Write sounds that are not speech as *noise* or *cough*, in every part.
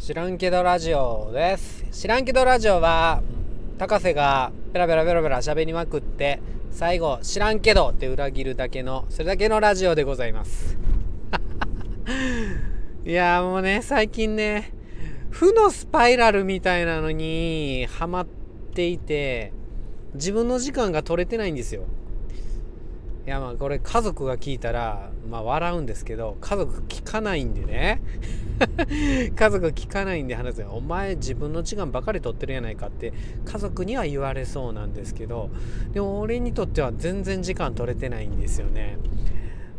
知らんけどラジオです。知らんけどラジオは高瀬がペラペラペラペラ喋りまくって最後知らんけどって裏切るだけのそれだけのラジオでございます。*laughs* いやもうね最近ね負のスパイラルみたいなのにハマっていて自分の時間が取れてないんですよ。いやまあこれ家族が聞いたらまあ笑うんですけど家族聞かないんでね。*laughs* 家族聞かないんで話すお前自分の時間ばかり取ってるやないかって家族には言われそうなんですけどでも俺にとっては全然時間取れてないんですよね。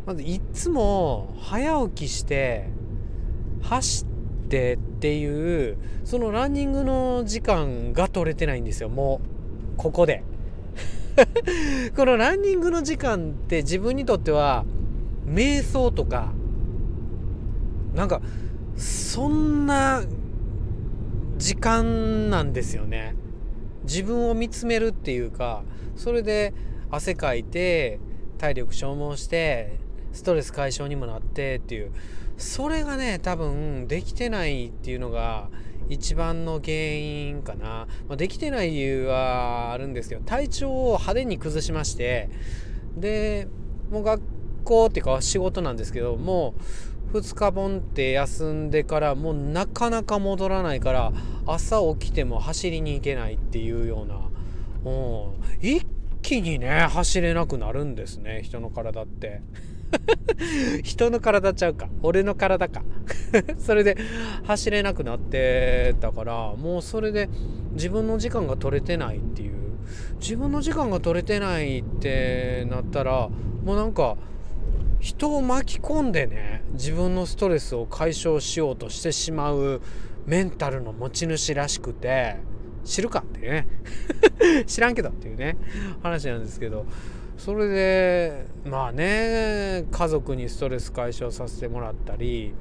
まずいつも早起きして走ってっていうそのランニングの時間が取れてないんですよ。もうここで。*laughs* このランニングの時間って自分にとっては瞑想とかなんかそんな時間なんですよね。自分を見つめるっていうかそれで汗かいて体力消耗してストレス解消にもなってっていうそれがね多分できてないっていうのが一番の原因かな、まあ、できてない理由はあるんですけど体調を派手に崩しましてでもう学校っていうか仕事なんですけどもう2日本って休んでからもうなかなか戻らないから朝起きても走りに行けないっていうようなもう一気にね走れなくなるんですね人の体って。人の体ちゃうか。俺の体か。*laughs* それで走れなくなってたからもうそれで自分の時間が取れてないっていう。自分の時間が取れてないってなったらもうなんか人を巻き込んでね自分のストレスを解消しようとしてしまうメンタルの持ち主らしくて知るかっていうね。*laughs* 知らんけどっていうね。話なんですけど。それでまあね家族にストレス解消させてもらったり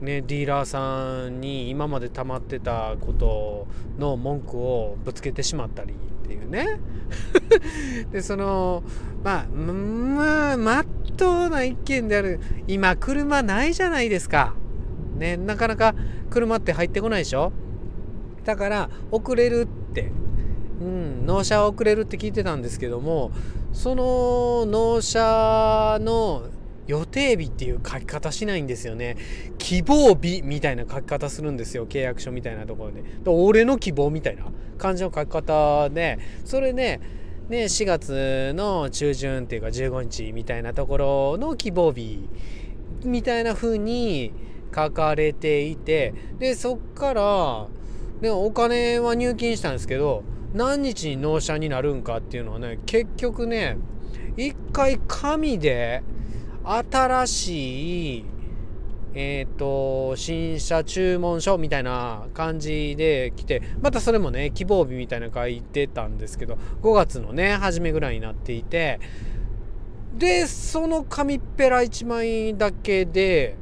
ね、ディーラーさんに今まで溜まってたことの文句をぶつけてしまったりっていうね。*laughs* でそのまあまあまっとうな一件である今車ないじゃないですか。ねなかなか車って入ってこないでしょ。だから遅れるってうん、納車遅れるって聞いてたんですけどもその納車の予定日っていう書き方しないんですよね。希望日みたいな書き方するんですよ契約書みたいなところで。俺の希望みたいな感じの書き方でそれで、ね、4月の中旬っていうか15日みたいなところの希望日みたいな風に書かれていてでそっからでお金は入金したんですけど何日に納車になるんかっていうのはね結局ね一回紙で新しいえっ、ー、と新車注文書みたいな感じで来てまたそれもね希望日みたいな書いてたんですけど5月のね初めぐらいになっていてでその紙っぺら1枚だけで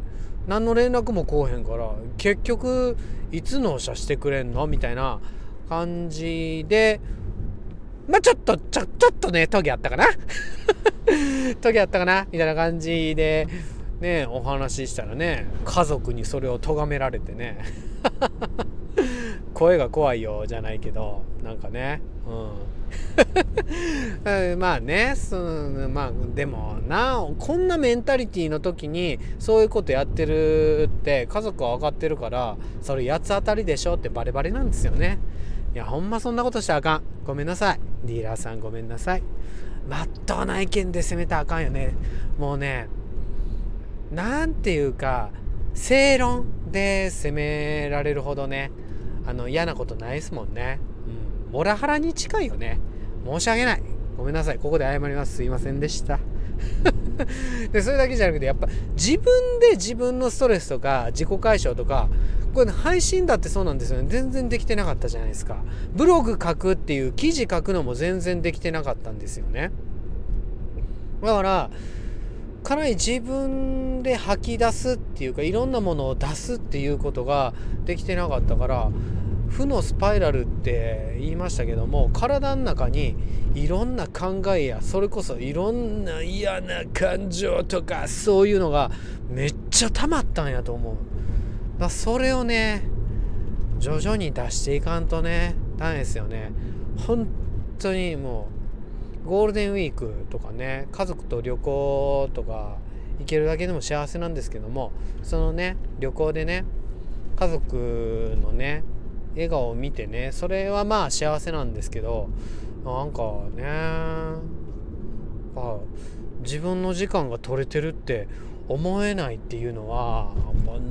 何の連絡も来おへんから結局いつ納車してくれんの？みたいな感じで、まあちょっと、ちょ、ちょっとね、トゲあったかな？*laughs* トゲあったかな？みたいな感じで、ね、お話ししたらね、家族にそれを咎められてね、*laughs* 声が怖いよ、じゃないけど、なんかね、うん。*laughs* まあね、そのまあでもなこんなメンタリティーの時にそういうことやってるって家族は分かってるからそれ八つ当たりでしょってバレバレなんですよね。いやほんまそんなことしたらあかん。ごめんなさい。ディーラーさんごめんなさい。まっとうな意見で攻めたらあかんよね。もうねなんていうか正論で攻められるほどねあの嫌なことないですもんね。うん。モラハラに近いよね。申し訳ない。ごめんなさい。ここで謝ります。すいませんでした。でそれだけじゃなくてやっぱ自分で自分のストレスとか自己解消とかこれ、配信だってそうなんですよね。全然できてなかったじゃないですか。ブログ書くっていう記事書くのも全然できてなかったんですよね。だからかなり自分で吐き出すっていうかいろんなものを出すっていうことができてなかったから負のスパイラルって言いましたけども体の中にいろんな考えやそれこそいろんな嫌な感情とかそういうのがめっちゃ溜まったんやと思う。だそれをね徐々に出していかんとねダメですよね。本当にもうゴールデンウィークとかね家族と旅行とか行けるだけでも幸せなんですけどもそのね旅行でね家族のね笑顔を見てねそれはまあ幸せなんですけどなんかねあ自分の時間が取れてるって思えないっていうのは、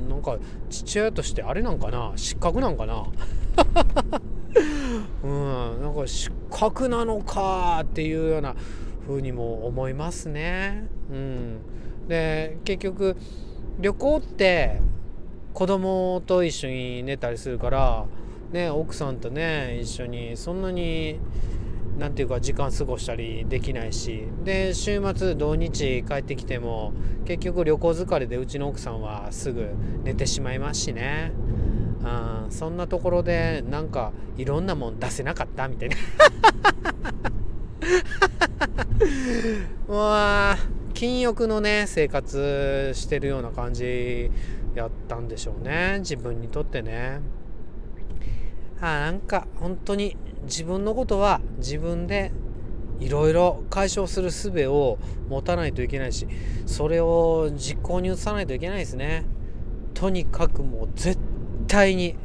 なんか父親としてあれなんかな失格なんかな *laughs* うんなんか失格なのかっていうような風にも思いますね。うん、で結局旅行って子供と一緒に寝たりするからね奥さんとね一緒にそんなに何ていうか時間過ごしたりできないしで週末土日帰ってきても結局旅行疲れでうちの奥さんはすぐ寝てしまいますしね、うん、そんなところでなんかいろんなもん出せなかったみたいな。も *laughs* う禁欲のね生活してるような感じやったんでしょうね。自分にとってね。あなんか本当に自分のことは自分でいろいろ解消する術を持たないといけないしそれを実行に移さないといけないですね。とにかくもう絶対に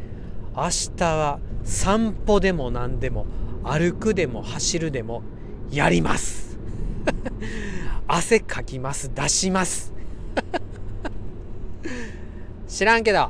明日は散歩でも何でも歩くでも走るでもやります。*laughs* 汗かきます。出します。*laughs* 知らんけど。